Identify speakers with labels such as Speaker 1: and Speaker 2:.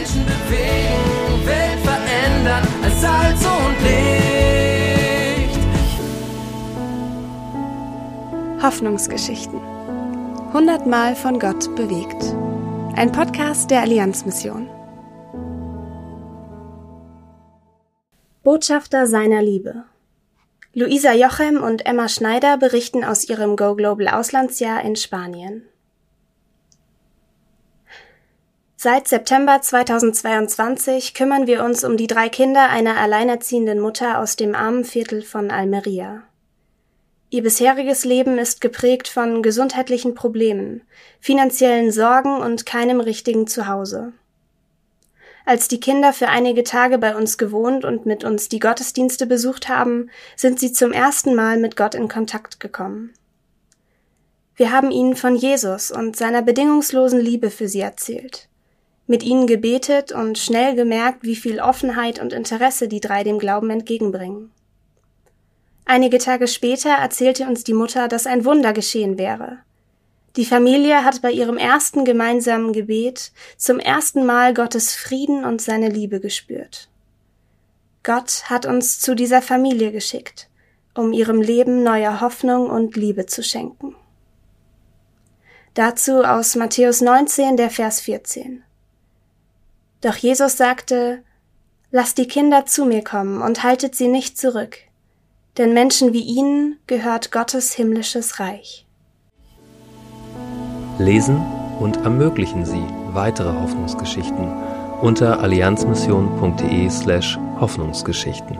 Speaker 1: Menschen bewegen, Welt verändern als Salz und Licht.
Speaker 2: Hoffnungsgeschichten. Hundertmal von Gott bewegt. Ein Podcast der Allianzmission. Botschafter seiner Liebe. Luisa Jochem und Emma Schneider berichten aus ihrem Go Global Auslandsjahr in Spanien. Seit September 2022 kümmern wir uns um die drei Kinder einer alleinerziehenden Mutter aus dem armen Viertel von Almeria. Ihr bisheriges Leben ist geprägt von gesundheitlichen Problemen, finanziellen Sorgen und keinem richtigen Zuhause. Als die Kinder für einige Tage bei uns gewohnt und mit uns die Gottesdienste besucht haben, sind sie zum ersten Mal mit Gott in Kontakt gekommen. Wir haben ihnen von Jesus und seiner bedingungslosen Liebe für sie erzählt mit ihnen gebetet und schnell gemerkt, wie viel Offenheit und Interesse die drei dem Glauben entgegenbringen. Einige Tage später erzählte uns die Mutter, dass ein Wunder geschehen wäre. Die Familie hat bei ihrem ersten gemeinsamen Gebet zum ersten Mal Gottes Frieden und seine Liebe gespürt. Gott hat uns zu dieser Familie geschickt, um ihrem Leben neue Hoffnung und Liebe zu schenken. Dazu aus Matthäus 19, der Vers 14. Doch Jesus sagte, Lasst die Kinder zu mir kommen und haltet sie nicht zurück, denn Menschen wie ihnen gehört Gottes himmlisches Reich.
Speaker 3: Lesen und ermöglichen Sie weitere Hoffnungsgeschichten unter allianzmission.de slash Hoffnungsgeschichten.